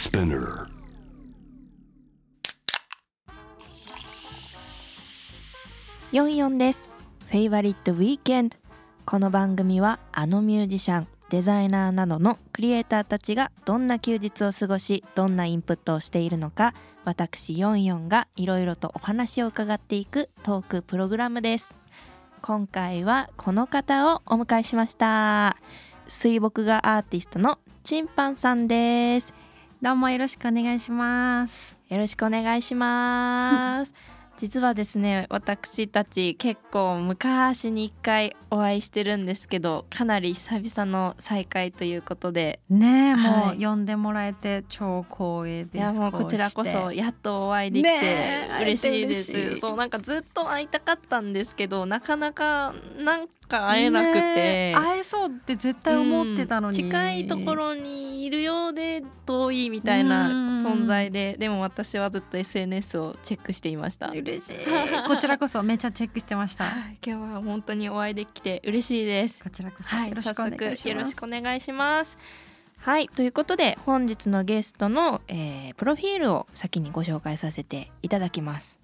Spinner. 44です。フェイバリットウィーケンド。この番組はあのミュージシャン、デザイナーなどのクリエイターたちがどんな休日を過ごし、どんなインプットをしているのか、私44がいろいろとお話を伺っていくトークプログラムです。今回はこの方をお迎えしました。水墨画アーティストのチンパンさんです。どうもよろしくお願いします。よろしくお願いします。実はですね私たち結構昔に一回お会いしてるんですけどかなり久々の再会ということでねえ、もはいう呼んでもらえて超光栄です。いやもうこちらこそやっとお会いできて嬉しいです、会えて嬉しいそうなんかずっと会いたかったんですけどなかなかなんか会えなくて、ねえ会えそうって絶対思ってたのに、うん近いところにいるようで遠いみたいな存在ででも私はずっと SNS をチェックしていました嬉しい。こちらこそめっちゃチェックしてました。はい今日は本当にお会いできて嬉しいです。こちらこそはい、よろし早くお願いします。速よろしくお願いします。はい、ということで本日のゲストの、えープロフィールを先にご紹介させていただきます。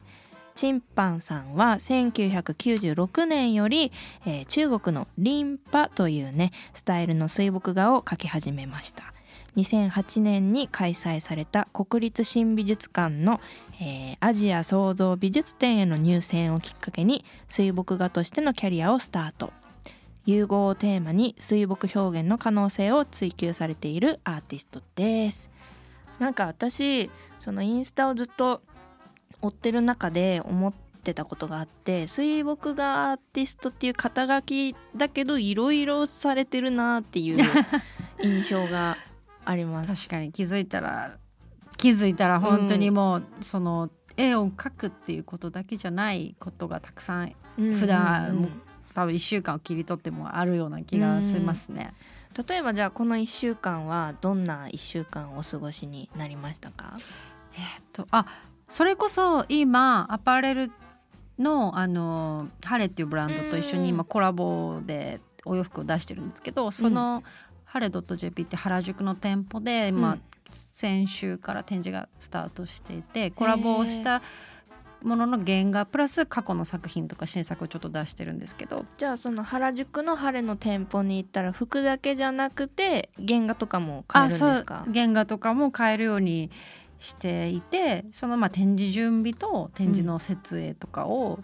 チンパンさんは1996年より、えー中国のリンパというねスタイルの水墨画を描き始めました。2008年に開催された国立新美術館の、えーアジア創造美術展への入選をきっかけに水墨画としてのキャリアをスタート融合をテーマに水墨表現の可能性を追求されているアーティストですなんか私そのインスタをずっと追ってる中で思ってたことがあって水墨画アーティストっていう肩書きだけどいろいろされてるなっていう 印象があります。確かに気づいたら気づいたら本当にもう、その絵を描くっていうことだけじゃないことがたくさん普段うんうん。うん多分1週間を切り取ってもあるような気がしますね。例えばじゃあこの1週間はどんな1週間お過ごしになりましたか？えっとあそれこそ今アパレルのあのハレっていうブランドと一緒に今コラボでお洋服を出してるんですけどその、ハレ .jp って原宿の店舗で、まあうん先週から展示がスタートしていてコラボをしたものの原画プラス過去の作品とか新作をちょっと出してるんですけど。じゃあその原宿の晴れの店舗に行ったら服だけじゃなくて原画とかも買えるんですか？原画とかも買えるようにしていてそのまあ展示準備と展示の設営とかを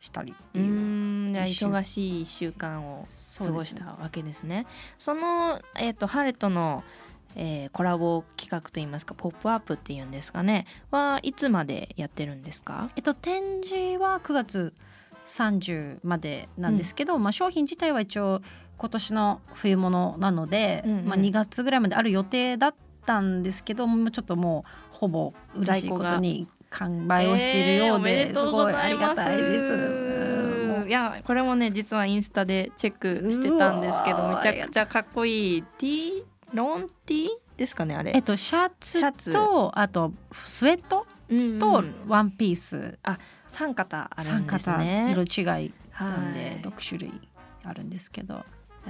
したりってう。いう。ーん忙しい1週間を過ごしたわけですね。その、えー、と晴れとの、えーコラボ企画といいますか「ポップアップっていうんですかね。はいつまでやってるんですか？えっと、展示は9月30までなんですけど、まあ、商品自体は一応今年の冬物なので、うんうん。まあ、2月ぐらいまである予定だったんですけどもうちょっともうほぼ嬉しいことに完売をしているようで、えーすごいありがたいです。いやこれもね実はインスタでチェックしてたんですけどめちゃくちゃかっこいい T ロン T ですかねあれ。えっと、シャツシャツとあとスウェットうんとうん。ワンピース、3型ある三んです型ね色違いなんではい。6種類あるんですけど、いや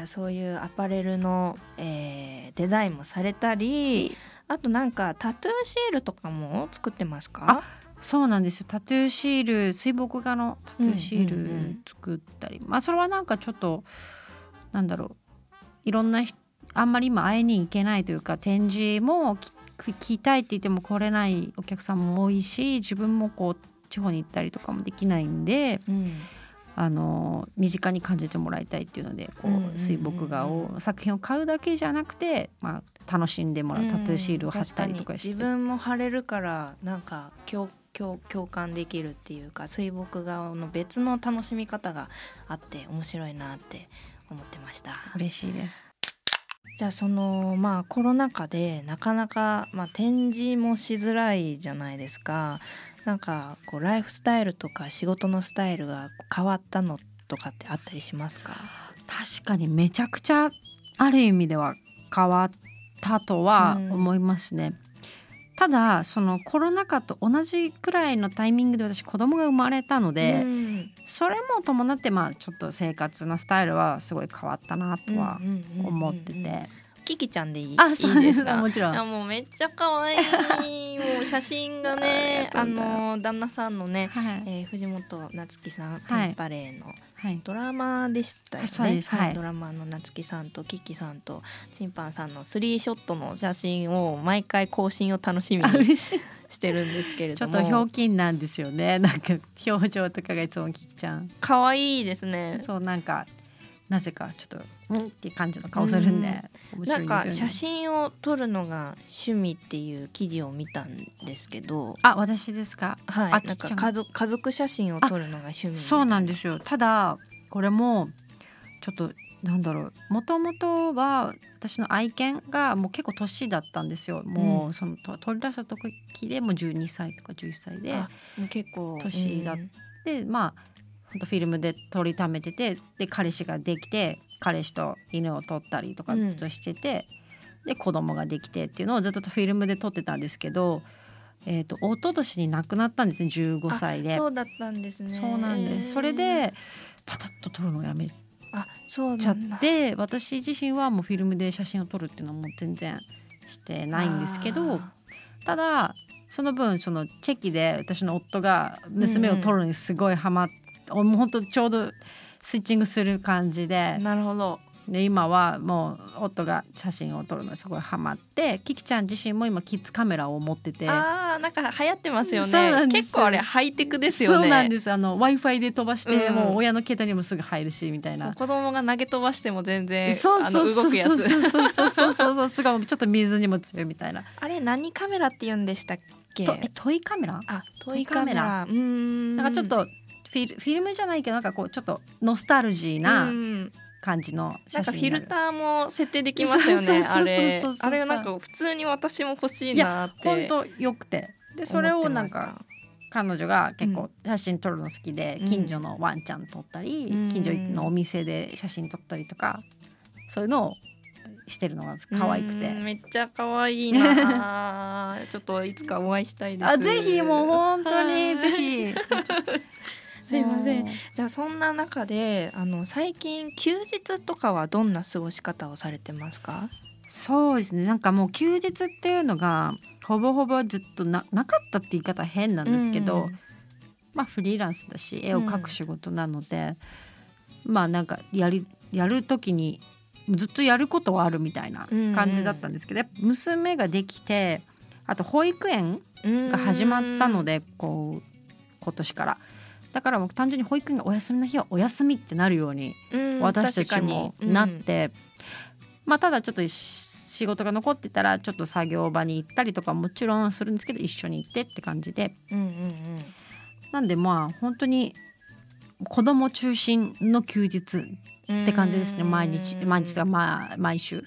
そういうアパレルの、えーデザインもされたりあとなんかタトゥーシールとかも作ってますか？そうなんですよ。タトゥーシール水墨画のタトゥーシール作ったり、まあそれはなんかちょっとなんだろう。いろんな人あんまり今会いに行けないというか展示もき聞きたいって言っても来れないお客さんも多いし自分もこう地方に行ったりとかもできないんでうんあの身近に感じてもらいたいっていうのでこう水墨画を作品を買うだけじゃなくて、まあ、楽しんでもらうタトゥーシールを貼ったりとかして。自分も貼れるからなんか共共共感できるっていうか水墨画の別の楽しみ方があって面白いなって思ってました嬉しいです。じゃあそのまあコロナ禍でなかなか、まあ、展示もしづらいじゃないですかなんかこうライフスタイルとか仕事のスタイルが変わったのとかってあったりしますか？確かにめちゃくちゃある意味では変わったとはうん。思いますね。ただそのコロナ禍と同じくらいのタイミングで私子供が生まれたので、うん。それも伴ってまあちょっと生活のスタイルはすごい変わったなとはうんうんうんうん。思ってて、キキちゃんでいい？あそういいですか？もちろん。いやもうめっちゃ可愛い。もう写真がね あの旦那さんのね、はい。えー藤本夏樹さん、はい。テンパレーのはい。ドラマでしたよね。はい。ドラマの夏樹さんとキキさんとチンパンさんのスリーショットの写真を毎回更新を楽しみあに嬉してるんですけれちょどもっとひょうきんなんですよね。なんか表情とかがいつもキキちゃん。可愛いですね。そうなんかなぜかちょっとうんっていう感じの顔するんで、面白ないんか写真を撮るのが趣味っていう記事を見たんですけど、あ私ですか？はい、あなんか家族家族写真を撮るのが趣味そうなんでですよ。ただこれもちょっとなんだろう。もともとは私の愛犬がもう結構年だったんですよ。もうそのと取り出した時でもう12歳とか11歳で結構年だうんでまあフィルムで撮りためててで彼氏ができて彼氏と犬を撮ったりとかしてて、で子供ができてっていうのをずっとフィルムで撮ってたんですけど、えー、と一昨年に亡くなったんですね15歳で。そうだったんですね。そうなんです。それでパタッと撮るのをやめあそうちゃっ。て私自身はもうフィルムで写真を撮るっていうのはもう全然してないんですけどあただその分そのチェキで私の夫が娘を撮るのにすごいハマって、もう本当ちょうどスイッチングする感じーでなるほど。で今はもう夫が写真を撮るのにすごいハマってキキちゃん自身も今キッズカメラを持ってて。ああなんか流行ってますよそうなね。んです結構あれハイテクですよね。そうなんですあの w i f i で飛ばして、うんもう親の携帯にもすぐ入るしみたいな子供が投げ飛ばしても全然そうそうそう動くやつ。そうそうそうそうそうそうすごいちょっと水にも強いみたいなあれ何カメラって言うんでしたっけ？とえトイカメラあトイカメラ。うーん。なんかちょっとフィルフィルムじゃないけどなんかこうちょっとノスタルジーなうん感じのな写真んかフィルターーも設定できますよね。あれ。あれなんか普通に私も欲しいなって。本当よくて。でそれをなんか彼女が結構写真撮るの好きで、うん。近所のワンちゃん撮ったり、うん。近所のお店で写真撮ったりとかそういうのをしてるのが可愛くて。うんめっちゃ可愛いな。ちょっといつかお会いしたいです。あぜひもう本当はいにぜひ すいません。じゃあそんな中であの最近休日とかはどんな過ごし方をされてますか？そうですね。なんかもう休日っていうのがほぼほぼずっとななかったって言い方は変なんですけど、うん。まあフリーランスだし絵を描く仕事なので、まあなんかやりやる時にずっとやることはあるみたいな感じだったんですけど、やっぱ娘ができてあと保育園が始まったのでこう今年からだからもう単純に保育園がお休みの日はお休みってなるようにうん私たちもなっ確かて、まあただちょっと仕事が残ってたらちょっと作業場に行ったりとかもちろんするんですけど一緒に行ってって感じで。にうんうんうん。なんでまあ本当に子供中心の休日うんって感じですね。毎日うん毎日とかまあ毎週。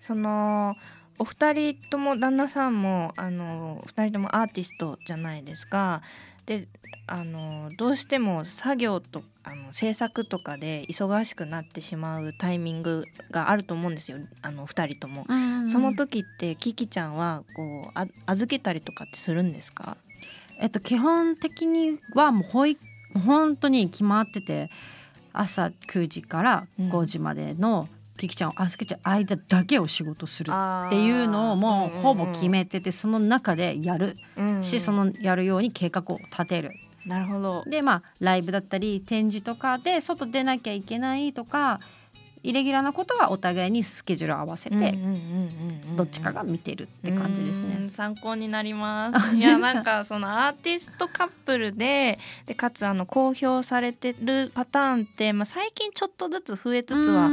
そのお二人とも旦那さんもあの二人ともアーティストじゃないですか。であのどうしても作業とあの制作とかで忙しくなってしまうタイミングがあると思うんですよ。あの二人とも。その時ってキキちゃんはこうあ預けたりとかってするんですか？えっと基本的にはもう保育本当に決まってて朝9時から5時までのキキちゃんを預けてる間だけを仕事するっていうのをもうほぼ決めててその中でやるしそのやるように計画を立てる。なるほど。でまあライブだったり展示とかで外出なきゃいけないとかイレギュラーなことはお互いにスケジュールを合わせてどっちかが見てるって感じですうね。ん参考になりまあす。いやなんかそのアーティストカップルででかつあの公表されてるパターンって、まあ、最近ちょっとずつ増えつつは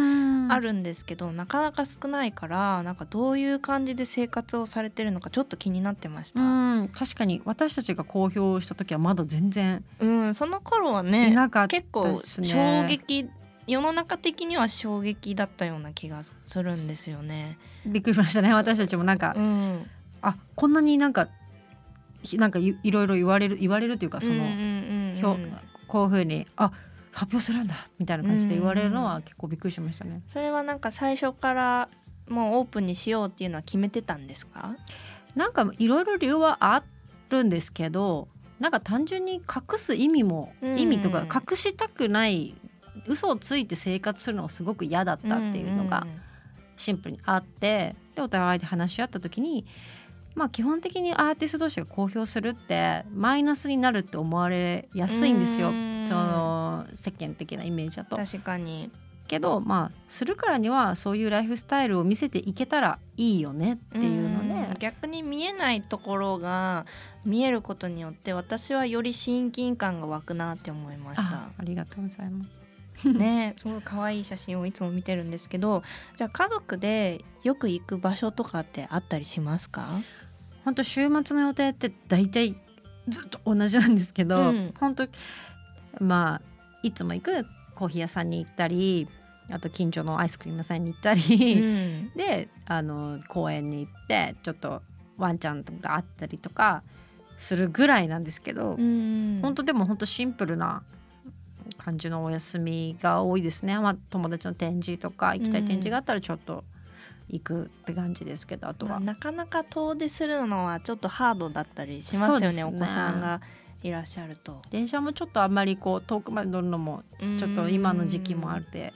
あるんですけど、なかなか少ないからなんかどういう感じで生活をされてるのかちょっと気になってました。うん。確かに私たちが公表した時はまだ全然うん、その頃はねかった結構衝撃世の中的には衝撃だったような気がするんですよね。びっくりしましたね。私たちもなんか、うん、あこんなになんかひなんかいいろいろ言われる言われるというかその、うんうんうんうん。ひょこういうふうにあ発表するんだみたいな感じで言われるのは結構びっくりしましたね。それはなんか最初からもうオープンにしようっていうのは決めてたんですか？なんかいろいろ理由はあるんですけどなんか単純に隠す意味も、うん意味とか隠したくない嘘をついて生活するのがすごく嫌だったっていうのがシンプルに会ってでお互いで話し合った時にまあ基本的にアーティスト同士が公表するってマイナスになるって思われやすいんですよその世間的なイメージだと。確かに。けどまあするからにはそういうライフスタイルを見せていけたらいいよねっていうのん。で逆に見えないところが見えることによって私はより親近感が湧くなって思いましあたありがとうございます。ねすごい可愛い写真をいつも見てるんですけど。じゃあ家族でよく行く場所とかってあったりしますか？本当週末の予定って大体ずっと同じなんですけど、うん。本当まあいつも行くコーヒー屋さんに行ったりあと近所のアイスクリーム屋さんに行ったり、うん。であの公園に行ってちょっとワンちゃんがあったりとかするぐらいなんですけど、うん。本当でも本当シンプルな感じのお休みが多いですね、まあ、友達の展示とか行きたい展示があったらちょっと行くって感じですけどあとは。まあ、なかなか遠出するのはちょっとハードだったりしますよねね。お子さんがいらっしゃると。電車もちょっとあんまりこう遠くまで乗るのもちょっと今の時期もあって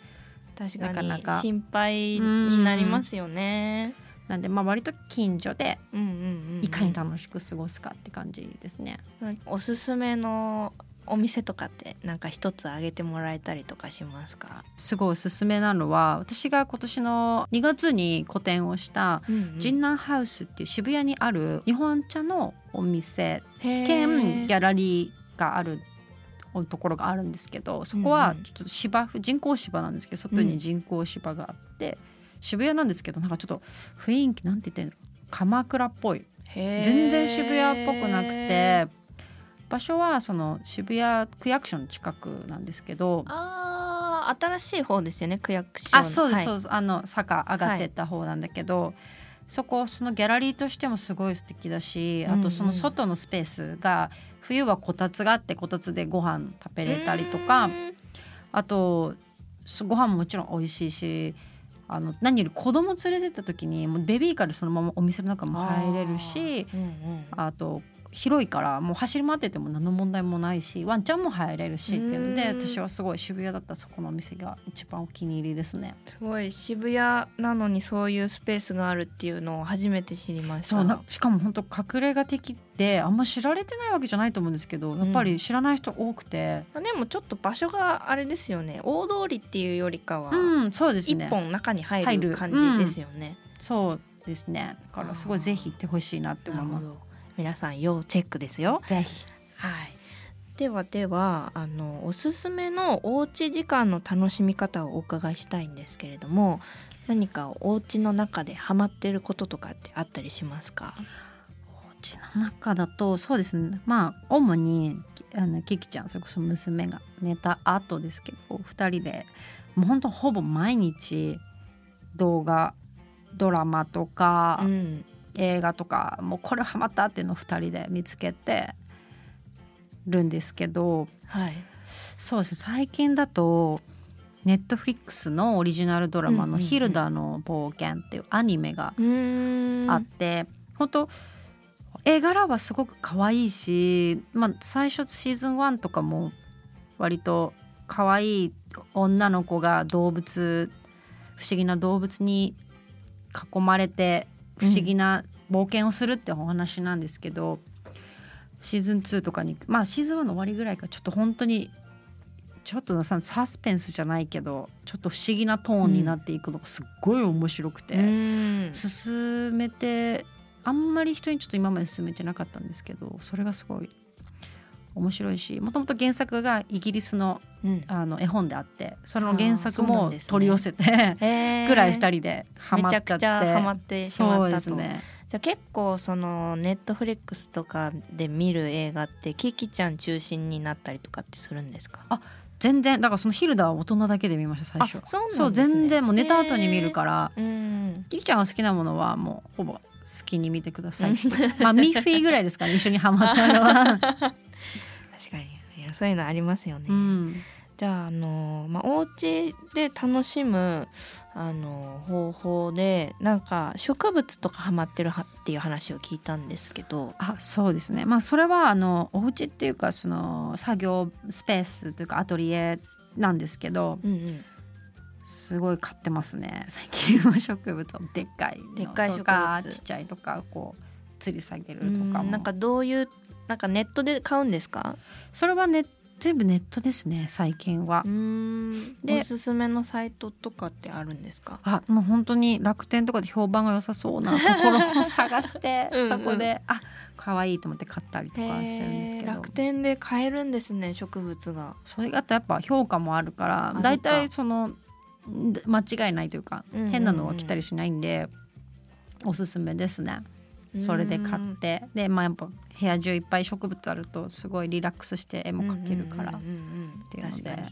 確かになかなか。心配になりますよね。なんでまあ割と近所でいかに楽しく過ごすかって感じですね。おすすめのお店とかってなんか一つ挙げてもらえたりとかしますか、すごいおすすめなのは私が今年の2月に個展をしたジンナーハウスっていう渋谷にある日本茶のお店兼ギャラリーがあるところがあるんですけどそこはちょっと芝生人工芝なんですけど外に人工芝があって、渋谷なんですけどなんかちょっと雰囲気なんて言ってんの鎌倉っぽい。全然渋谷っぽくなくて場所はその渋谷区役所の近くなんですけどあー新しい方ですよね区役所の。あそうです、はい。そうです。あの坂上がってった方なんだけど、そこそのギャラリーとしてもすごい素敵だしあとその外のスペースが冬はこたつがあってこたつでご飯食べれたりとかうんあとすご飯ももちろん美味しいしあの何より子供連れてった時にもうベビーカーでそのままお店の中も入れるしうんうん。あと広いからもう走り回ってても何の問題もないしワンちゃんも入れるしっていうのでうん。私はすごい渋谷だった。らそこのお店が一番お気に入りですね。すごい。渋谷なのにそういうスペースがあるっていうのを初めて知りました。そうなしかも本当隠れ家的ってあんま知られてないわけじゃないと思うんですけどやっぱり知らない人多くて、まあでもちょっと場所があれですよね。大通りっていうよりかはうんそうです一ね本中に入入る。る感じですよね。そうですね。だからすごいぜひ行ってほしいなって思います。ど皆さん要チェックですよ。ぜひはい。ではではあのおすすめのおうち時間の楽しみ方をお伺いしたいんですけれども何かお家の中でハマってることとかってあったりしますか？お家の中だとそうですねまあ主にあのキキちゃんそれこそ娘が寝た後ですけど2人でもう本当ほぼ毎日動画ドラマとか、うん映画とかもうこれハマったっていうのを2人で見つけてるんですけどはい。そうですね。最近だとネットフリックスのオリジナルドラマの「うんうんうん。ヒルダの冒険」っていうアニメがあって、本当絵柄はすごく可愛いし、まあ、最初シーズン1とかも割と可愛い女の子が動物不思議な動物に囲まれて不思議な冒険をするってお話なんですけど、シーズン2とかにまあシーズン1の終わりぐらいかちょっと本当にちょっとさサスペンスじゃないけどちょっと不思議なトーンになっていくのがすっごい面白くて。うん。進めてあんまり人にちょっと今まで進めてなかったんですけどそれがすごい面白いしもともと原作がイギリスのうん。あの絵本であってその原作も取り寄せてへー。ぐらい2人でハマめちゃっちゃってくちゃハマってしまそうったと。ですねじゃあ結構そのネットフリックスとかで見る映画ってキキちゃん中心になったりとかってするんですか？全然。だからそのヒルダは大人だけで見ました最初。あそうなんですね。そう全然もう寝た後に見るからうんキキちゃんが好きなものはもうほぼ好きに見てください。まあミッフィーぐらいですかね一緒にハマったのは、確かに。いやそういうのありますよね、うん、じゃああのまあお家で楽しむあの方法でなんか植物とかハマってるはっていう話を聞いたんですけど。あそうですね。まあそれはあのお家っていうかその作業スペースというかアトリエなんですけどうんうん。すごい買ってますね。最近は植物を。でっかいのでっかいとかちっちゃいとかこう吊り下げるとかなんかどういうなんかネットで買うんですか？それはね全部ネットですね最近は。うん。でおすすめのサイトとかってあるんですか？あもう本当に楽天とかで評判が良さそうなところを探して うんうん。そこであ可愛いと思って買ったりとかしてるんですけど。楽天で買えるんですね植物が。それがあとやっぱ評価もあるからあだいたそっいそのん間違いないというか、変なのは来たりしないんでおすすめですね。それで買って。でまあやっぱ部屋中いっぱい植物あるとすごいリラックスして絵も描けるから、うんうんうんうんていうので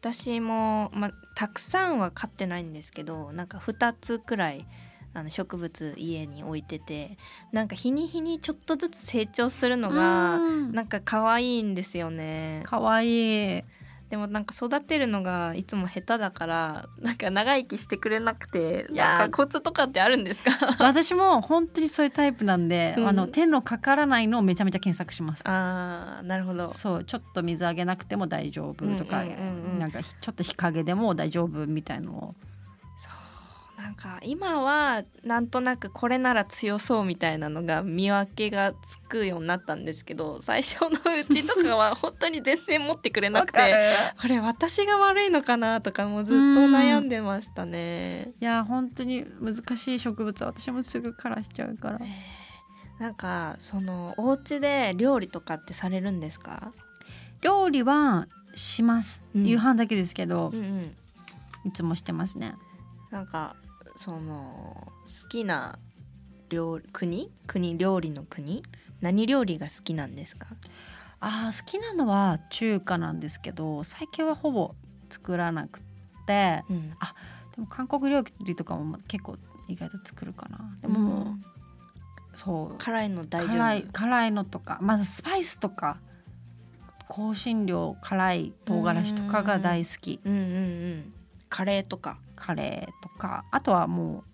私も、まあ、たくさんは飼ってないんですけどなんか2つくらいあの植物家に置いててなんか日に日にちょっとずつ成長するのがうん。なんか可愛いんですよね。かわいいでもなんか育てるのがいつも下手だからなんか長生きしてくれなくていや。ーなんかコツとかってあるんですか？私も本当にそういうタイプなんで、うん。あの手のかからないのをめちゃめちゃ検索します。あーなるほど。そうちょっと水あげなくても大丈夫とか、うんうんうんうん。なんかひちょっと日陰でも大丈夫みたいのをなんか今はなんとなくこれなら強そうみたいなのが見分けがつくようになったんですけど最初のうちとかは本当に全然持ってくれなくて これ私が悪いのかなとかもずっと悩んでましたね。いや本当に難しい植物は私もすぐ枯らしちゃうからなんかそのお家で料理とかってされるんですか？料理はします、うん夕飯だけですけどう、んうん。いつもしてますねなんかその好きな料理国？国料理の国？何料理が好きなんですか？あー好きなのは中華なんですけど最近はほぼ作らなくてうん。でも韓国料理とかも結構意外と作るかなでももう、うんそう辛いの大丈夫？辛い辛いのとかまずスパイスとか香辛料辛い唐辛子とかが大好きうんうんうん。カレーとか？カレーとかあとはも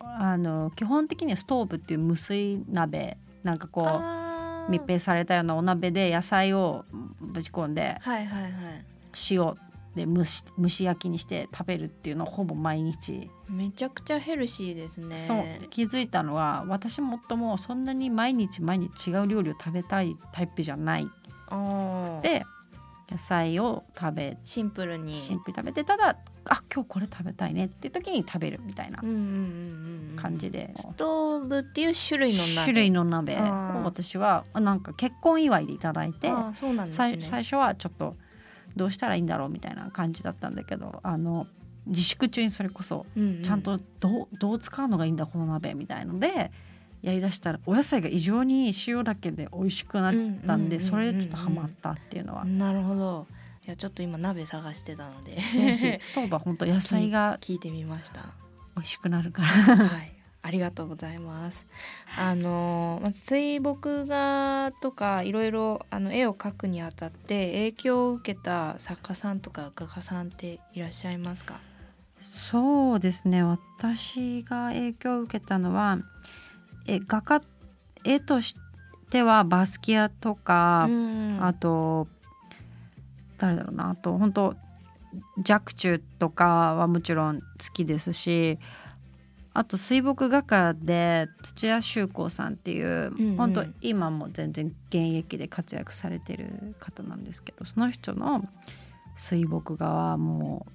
うあの基本的にはストーブっていう無水鍋なんかこう密閉されたようなお鍋で野菜をぶち込んではいはいはい。塩で蒸し蒸し焼きにして食べるっていうのをほぼ毎日、めちゃくちゃヘルシーですね。そう気づいたのは私も夫もそんなに毎日毎日違う料理を食べたいタイプじゃないあーで野菜を食べシンプルに。シンプルに食べてただあ今日これ食べたいねっていう時に食べるみたいな。感じで、ストーブっていう種類の鍋。種類の鍋を私はあなんか結婚祝いでいただいて、あーそうなんですね。最最初はちょっとどうしたらいいんだろうみたいな感じだったんだけどあの自粛中にそれこそちゃんとどうどう使うのがいいんだこの鍋みたいのでやりだしたらお野菜が異常に塩だけで美味しくなったんでそれでちょっとハマったっていうのはなるほど。いやちょっと今鍋探してたのでぜひ ストーブは本当野菜が聞いてみました。美味しくなるからはい、ありがとうございます。あの水墨画とかいろいろあの絵を描くにあたって影響を受けた作家さんとか画家さんっていらっしゃいますか？そうですね私が影響を受けたのはえ画家絵としてはバスキアとか、うんあと誰だろうなあと本当若冲とかはもちろん好きですしあと水墨画家で土屋修子さんっていう、んうん。本当今も全然現役で活躍されてる方なんですけどその人の水墨画はも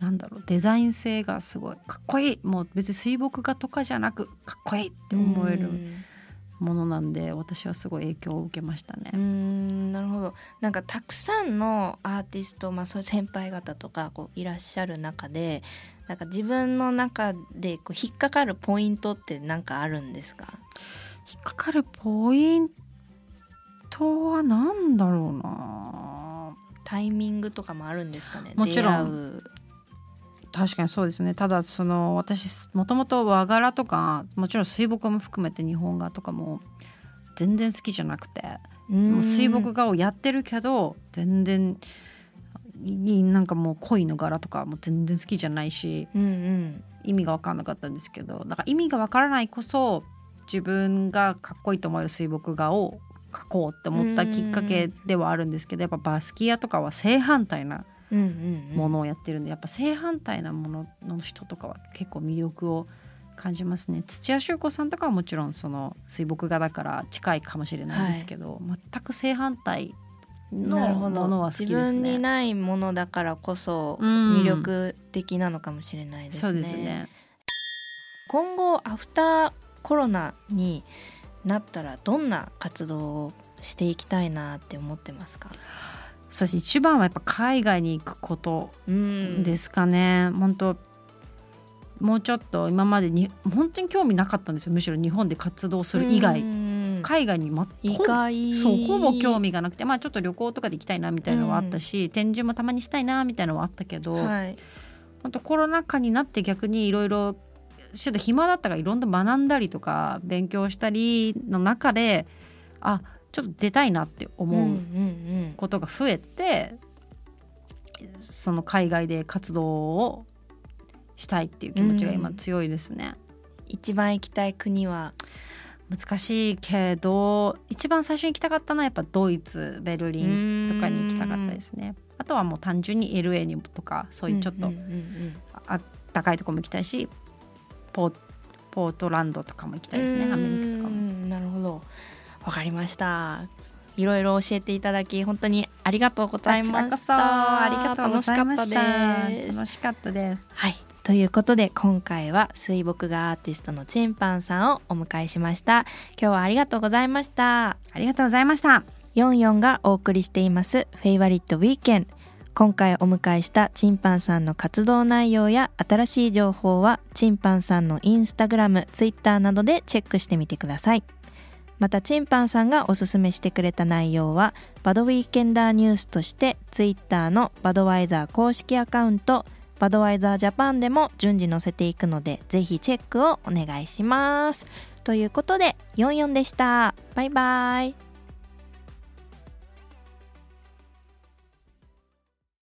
うなんだろうデザイン性がすごいかっこいいもう別に水墨画とかじゃなくかっこいいって思えるうんものなんで私はすごい影響を受けましたね。うー。んなるほど。なんかたくさんのアーティスト、まあ、そういう先輩方とかこういらっしゃる中でなんか自分の中でこう引っかかるポイントって何かあるんですか？引っかかるポイントは何だろうな。タイミングとかもあるんですかね？もちろん確かにそうですね。ただその私もともと和柄とかもちろん水墨も含めて日本画とかも全然好きじゃなくてもう水墨画をやってるけど全然いなんかもう恋の柄とかも全然好きじゃないしうんうん。意味が分かんなかったんですけどだから意味が分からないこそ自分がかっこいいと思える水墨画を描こうって思ったきっかけではあるんですけどやっぱバスキアとかは正反対なものをやってるんで、やっぱ正反対なものの人とかは結構魅力を感じますね土屋修子さんとかはもちろんその水墨画だから近いかもしれないですけど、全く正反対なるほどのものは好き自です分にね。ないものだからこそうん魅力的なのかもしれないですね。そうですね今後アフターコロナになったらどんな活動をしていきたいなって思ってますか？そして一番はやっぱ海外に行くことうん。ですかね、本当もうちょっと今までに本当に興味なかったんですよ。むしろ日本で活動する以外、うん。海外に、ま、意ほ外。そうほぼ興味がなくてまあちょっと旅行とかで行きたいなみたいなのはあったし、展示もたまにしたいなみたいなのはあったけど、はい。本当コロナ禍になって逆にいろいろちょっと暇だったからいろんな学んだりとか勉強したりの中であちょっと出たいなって思うんううんことが増えて、その海外で活動をしたいっていう気持ちが今強いですね。一番行きたい国は難しいけど一番最初に行きたかったのはやっぱドイツベルリンとかに行きたかったですね。あとはもう単純に LA にとかそういうちょっとんんうんあったかいとこも行きたいしポーポートランドとかも行きたいですねうんアメリカとかも。うんなるほどわかりました。いろいろ教えていただき本当にありがとうございました。ありがとうございました。楽しかったです。楽しかったです。はい。ということで今回は水墨画アーティストのチンパンさんをお迎えしました。今日はありがとうございました。ありがとうございました。44がお送りしていますフェイバリットウィーケン今回お迎えしたチンパンさんの活動内容や新しい情報はチンパンさんのインスタグラム、ツイッターなどでチェックしてみてくださいまたチンパンさんがおすすめしてくれた内容はバドウィーケンダーニュースとしてツイッターのバドワイザー公式アカウントバドワイザージャパンでも順次載せていくのでぜひチェックをお願いします。ということで44でした。バイバイ。